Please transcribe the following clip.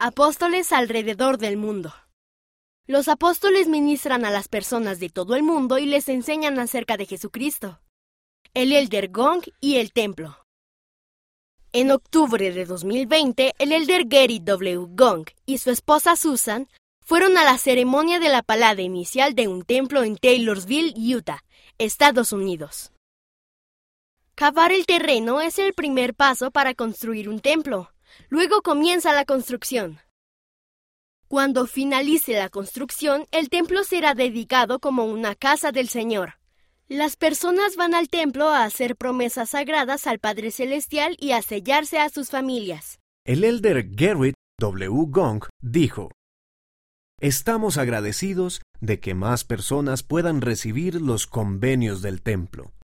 Apóstoles alrededor del mundo. Los apóstoles ministran a las personas de todo el mundo y les enseñan acerca de Jesucristo, el Elder Gong y el Templo. En octubre de 2020, el Elder Gary W. Gong y su esposa Susan fueron a la ceremonia de la palada inicial de un templo en Taylorsville, Utah, Estados Unidos. Cavar el terreno es el primer paso para construir un templo. Luego comienza la construcción. Cuando finalice la construcción, el templo será dedicado como una casa del Señor. Las personas van al templo a hacer promesas sagradas al Padre Celestial y a sellarse a sus familias. El elder Garrett W. Gong dijo, Estamos agradecidos de que más personas puedan recibir los convenios del templo.